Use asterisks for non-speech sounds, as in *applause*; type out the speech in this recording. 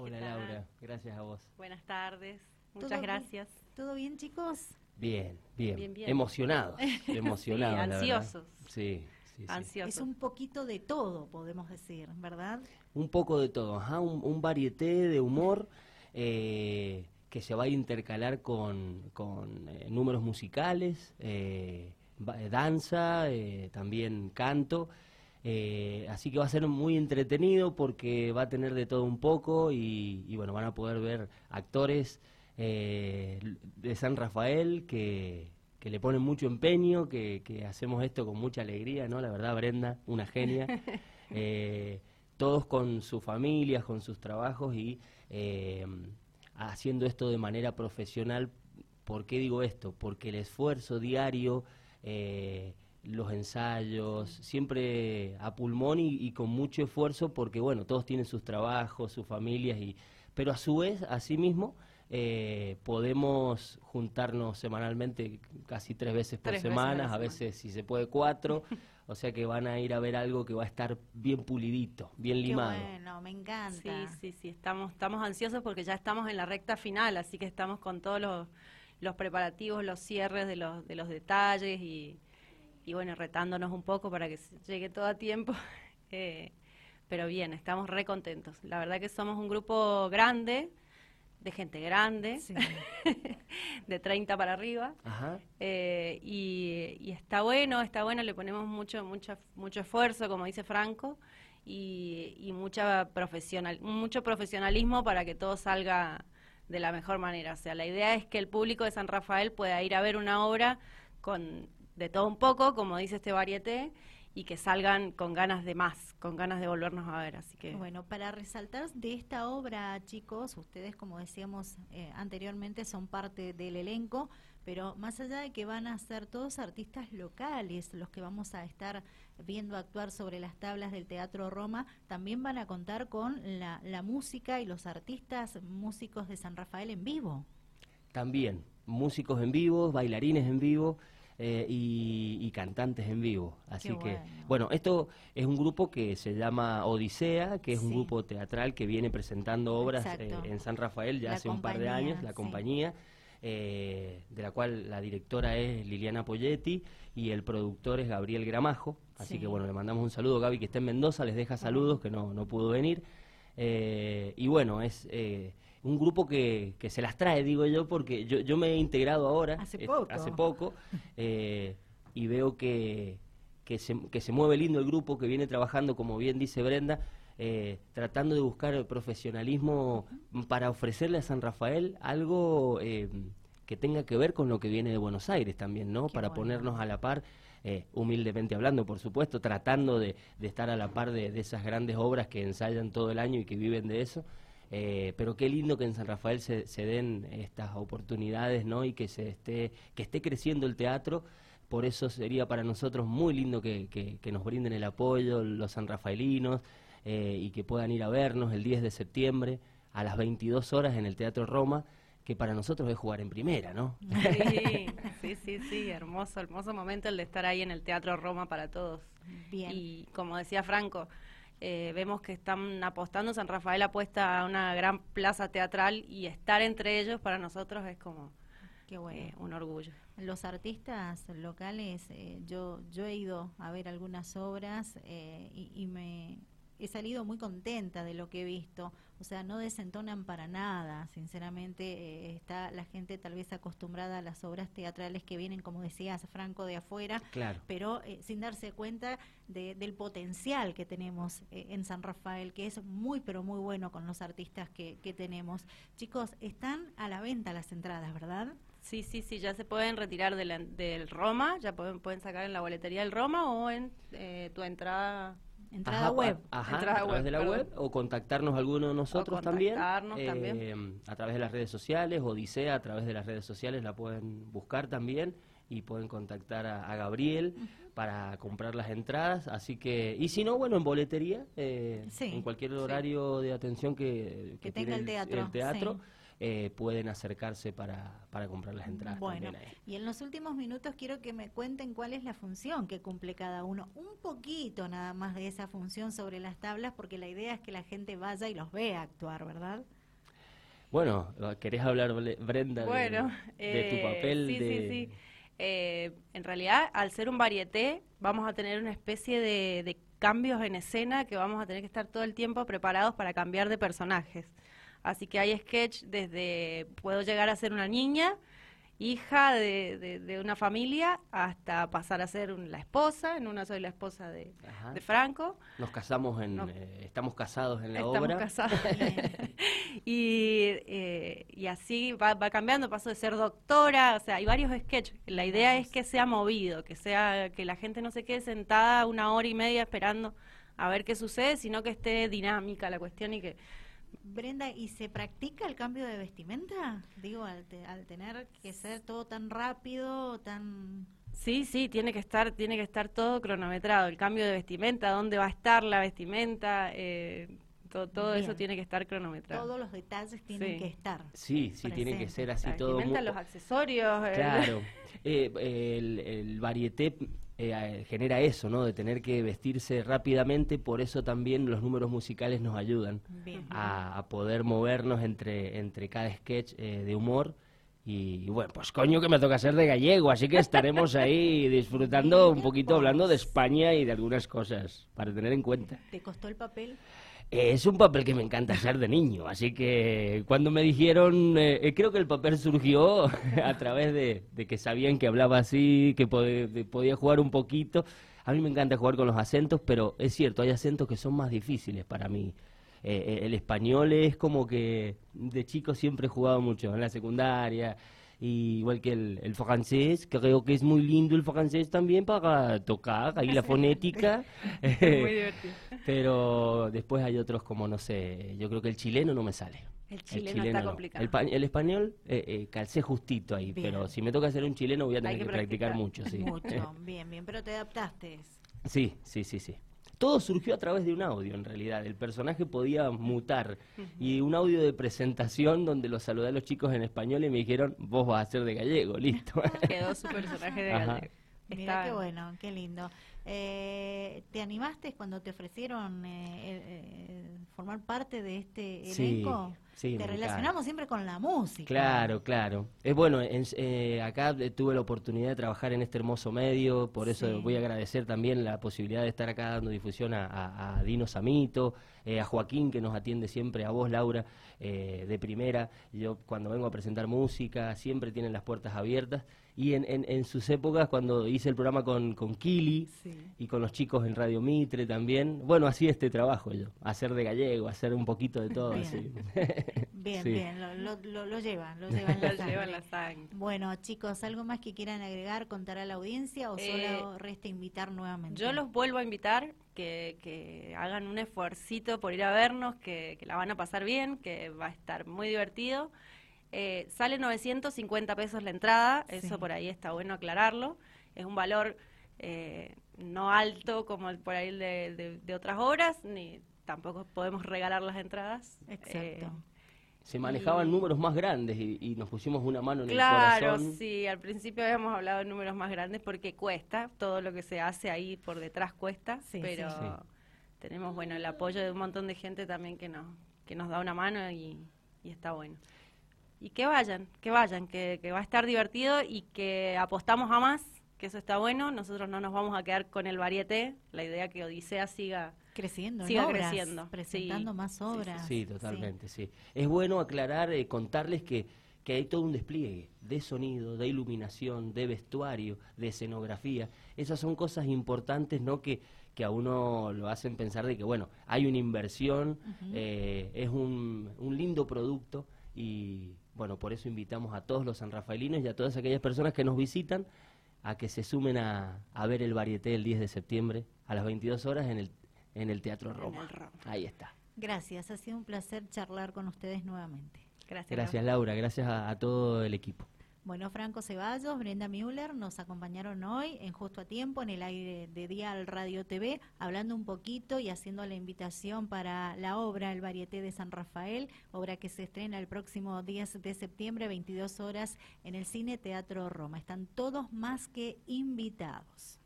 Hola Laura, gracias a vos. Buenas tardes, muchas gracias. ¿Todo bien chicos? Bien, bien, bien, emocionados, *laughs* emocionados. ansiosos. Sí, sí, Ansiosos. Es un poquito de todo, podemos decir, ¿verdad? Un poco de todo, ajá, un, un varieté de humor. Eh, que se va a intercalar con, con eh, números musicales, eh, danza, también canto. Así que va a ser muy entretenido porque va a tener de todo un poco y, y bueno, van a poder ver actores eh, de San Rafael que, que, le ponen mucho empeño, que, que, hacemos esto con mucha alegría, ¿no? La verdad, Brenda, una genia. *laughs* Eh, todos con sus familias, con sus trabajos y eh, haciendo esto de manera profesional. ¿Por qué digo esto? Porque el esfuerzo diario, los ensayos, siempre a pulmón y, y, con mucho esfuerzo, porque bueno, todos tienen sus trabajos, sus familias, y, pero a su vez, a sí mismo, eh, podemos juntarnos semanalmente casi tres veces por semana, a veces si se puede cuatro, o sea que van a ir a ver algo que va a estar bien pulidito, bien limado. bueno, me encanta. Sí, sí, sí, estamos, estamos ansiosos porque ya estamos en la recta final, así que estamos con todos los, los preparativos, los cierres de los, de los detalles y, y bueno, retándonos un poco para que llegue todo a tiempo. *laughs* Eh, pero bien, estamos re contentos. La verdad que somos un grupo grande, de gente grande, *laughs* de 30 para arriba. Eh, y, está bueno, está bueno, le ponemos mucho, mucho, mucho esfuerzo, como dice Franco, y, mucha profesional, mucho profesionalismo para que todo salga de la mejor manera. O sea, la idea es que el público de San Rafael pueda ir a ver una obra con de todo un poco, como dice este varieté, y que salgan con ganas de más, con ganas de volvernos a ver. Así que bueno, para resaltar de esta obra, chicos, ustedes como decíamos eh, anteriormente son parte del elenco, pero más allá de que van a ser todos artistas locales los que vamos a estar viendo actuar sobre las tablas del Teatro Roma, también van a contar con la, la música y los artistas músicos de San Rafael en vivo. También, músicos en vivo, bailarines en vivo. Eh, y, cantantes en vivo. Así que, bueno. esto es un grupo que se llama Odisea, que es un grupo teatral que viene presentando obras eh, en San Rafael ya hace un par de años, la compañía. Eh, de la cual la directora es Liliana Poyetti y el productor es Gabriel Gramajo. Así que bueno, le mandamos un saludo a Gaby que está en Mendoza, les deja saludos, que no, no pudo venir. y bueno, es un grupo que, que, se las trae, digo yo, porque yo, yo me he integrado ahora, hace poco, hace poco eh, y veo que, que, se, que se mueve lindo el grupo, que viene trabajando, como bien dice Brenda, eh, tratando de buscar el profesionalismo para ofrecerle a San Rafael algo eh, que tenga que ver con lo que viene de Buenos Aires también, ¿no? para ponernos a la par. humildemente hablando, por supuesto, tratando de, de estar a la par de, de esas grandes obras que ensayan todo el año y que viven de eso. Eh, pero qué lindo que en San Rafael se, den estas oportunidades, ¿no? Y que se esté, que esté creciendo el teatro. Por eso sería para nosotros muy lindo que, que, nos brinden el apoyo los sanrafaelinos eh, y que puedan ir a vernos el 10 de septiembre a las 22 horas en el Teatro Roma, que para nosotros es jugar en primera, ¿no? Sí, *laughs* sí, sí, sí, hermoso, hermoso momento el de estar ahí en el Teatro Roma para todos. Bien. Y como decía Franco, eh, vemos que están apostando, San Rafael apuesta a una gran plaza teatral y estar entre ellos para nosotros es como eh, un orgullo. Los artistas locales, eh, yo, yo he ido a ver algunas obras y, y me he salido muy contenta de lo que he visto. O sea, no desentonan para nada. Sinceramente, eh, está la gente tal vez acostumbrada a las obras teatrales que vienen, como decías, Franco, de afuera, claro. pero eh, sin darse cuenta del potencial que tenemos eh, en San Rafael, que es muy, pero muy bueno con los artistas que, que tenemos. Chicos, están a la venta las entradas, ¿verdad? Sí, sí, sí, ya se pueden retirar del Roma, ya pueden, pueden sacar en la boletería del Roma o en tu entrada Entrada web. Ajá, a través de la web o contactarnos alguno de nosotros también, eh, A través de las redes sociales, Odisea a través de las redes sociales la pueden buscar también y pueden contactar a, Gabriel para comprar las entradas. Así que, y si no, bueno, en boletería, eh, en cualquier horario de atención que, que, tenga el teatro. El teatro eh, pueden acercarse para, para comprar las entradas. Bueno, también ahí. y en los últimos minutos quiero que me cuenten cuál es la función que cumple cada uno. Un poquito nada más de esa función sobre las tablas, porque la idea es que la gente vaya y los vea actuar, ¿verdad? Bueno, ¿querés hablar, Brenda, de- Bueno, de, tu eh, papel? sí, de... sí, sí. Eh, en realidad, al ser un varieté, vamos a tener una especie de, de cambios en escena que vamos a tener que estar todo el tiempo preparados para cambiar de personajes. Así que hay sketch desde puedo llegar a ser una niña, hija de, de- de una familia, hasta pasar a ser un- la esposa. En una soy la esposa de, Franco. Nos casamos en... Eh, estamos casados en la Estamos obra. casados. *laughs* y, eh, y así va, va cambiando, paso de ser doctora, o sea, hay varios sketches. La idea es que sea movido, que sea que la gente no se quede sentada una hora y media esperando a ver qué sucede, sino que esté dinámica la cuestión y que Brenda, ¿y se practica el cambio de vestimenta? Digo, al, te- al tener que ser todo tan rápido, tan... sí, sí, tiene que estar, tiene que estar todo cronometrado, el cambio de vestimenta, dónde va a estar la vestimenta, eh, to- todo eso tiene que estar cronometrado. Todos los detalles tienen Sí. que estar. Sí, sí, tiene que ser así la todo. vestimenta, los accesorios, el- Claro. *laughs* Eh, el, el varieté eh, genera eso, ¿no? De tener que vestirse rápidamente, por eso también los números musicales nos ayudan a, a poder movernos entre, entre cada sketch eh, de humor. Y, y bueno, pues coño que me toca ser de gallego, así que estaremos ahí *laughs* disfrutando un poquito, hablando de España y de algunas cosas para tener en cuenta. ¿Te costó el papel? Es un papel que me encanta hacer de niño, así que cuando me dijeron, eh, eh, creo que el papel surgió *laughs* a través de, de que sabían que hablaba así, que podía jugar un poquito. A mí me encanta jugar con los acentos, pero es cierto, hay acentos que son más difíciles para mí. Eh, el español es como que de chico siempre he jugado mucho, en la secundaria, y igual que el, el francés, creo que es muy lindo el francés también para tocar ahí la fonética. *laughs* Muy *laughs* divertido. Pero después hay otros como, no sé, yo creo que el chileno no me sale. El chileno está no. complicado. El, pa- el español eh, eh, calcé justito ahí, Bien. pero si me toca hacer un chileno voy a tener Hay que, que practicar, practicar. mucho, sí. Mucho, *laughs* bien, bien, pero te adaptaste. Sí, sí, sí, sí. Todo surgió a través de un audio, en realidad. El personaje podía mutar. Y un audio de presentación donde los saludé a los chicos en español y me dijeron, vos vas a ser de gallego, *laughs* listo. Quedó su personaje de Ajá. gallego. Mira Está- qué bueno, qué lindo. Eh, ¿Te animaste cuando te ofrecieron eh, eh, eh, formar parte de este Sí, elenco? sí, te relacionamos siempre con la música. Claro, claro. Es bueno, en- eh, acá eh, tuve la oportunidad de trabajar en este hermoso medio, por eso Sí. voy a agradecer también la posibilidad de estar acá dando difusión a, a- a Dino Samito, eh, a Joaquín que nos atiende siempre, a vos Laura, eh, de primera. Yo cuando vengo a presentar música siempre tienen las puertas abiertas. Y en, en- en sus épocas, cuando hice el programa con, con Kili Sí. y con los chicos en Radio Mitre también, bueno, hacía este trabajo yo, hacer de gallego, hacer un poquito de todo. Así. *laughs* Bien, Sí. bien, lo, lo, lo- lo llevan, lo llevan *laughs* la sangre. la sangre. Bueno, chicos, ¿algo más que quieran agregar, contar a la audiencia o Eh, solo resta invitar nuevamente? Yo los vuelvo a invitar que, que hagan un esfuercito por ir a vernos, que, que la van a pasar bien, que va a estar muy divertido. Eh, sale 950 pesos la entrada, eso por ahí está bueno aclararlo. Es un valor eh, no alto como el por ahí el de, de- de otras obras, ni tampoco podemos regalar las entradas. Exacto. Eh, Se manejaban Y- números más grandes y, y nos pusimos una mano en Claro, el corazón. sí, al principio habíamos hablado de números más grandes porque cuesta, todo lo que se hace ahí por detrás cuesta, Sí, pero sí. Sí. tenemos bueno el apoyo de un montón de gente también que nos, que nos da una mano y, y está bueno. Y que vayan, que vayan, que, que va a estar divertido y que apostamos a más, que eso está bueno, nosotros no nos vamos a quedar con el varieté, la idea que Odisea siga creciendo, en siga obras, creciendo, presentando sí. más Sí, sí, obras. Sí, totalmente, sí. Es bueno aclarar, eh, contarles que, que hay todo un despliegue de sonido, de iluminación, de vestuario, de escenografía. Esas son cosas importantes, ¿no? Que, que a uno lo hacen pensar de que, bueno, hay una inversión, eh, es un, un lindo producto y, bueno, por eso invitamos a todos los sanrafaelinos y a todas aquellas personas que nos visitan a que se sumen a, a ver el varieté el 10 de septiembre a las 22 horas en el, en el Teatro Roma. el Roma. Ahí está. Gracias, ha sido un placer charlar con ustedes nuevamente. Gracias. Gracias Laura, gracias a, a todo el equipo. Bueno, Franco Ceballos, Brenda Müller nos acompañaron hoy en Justo a Tiempo en el aire de Dial Radio TV, hablando un poquito y haciendo la invitación para la obra El Varieté de San Rafael, obra que se estrena el próximo 10 de septiembre, 22 horas, en el Cine Teatro Roma. Están todos más que invitados.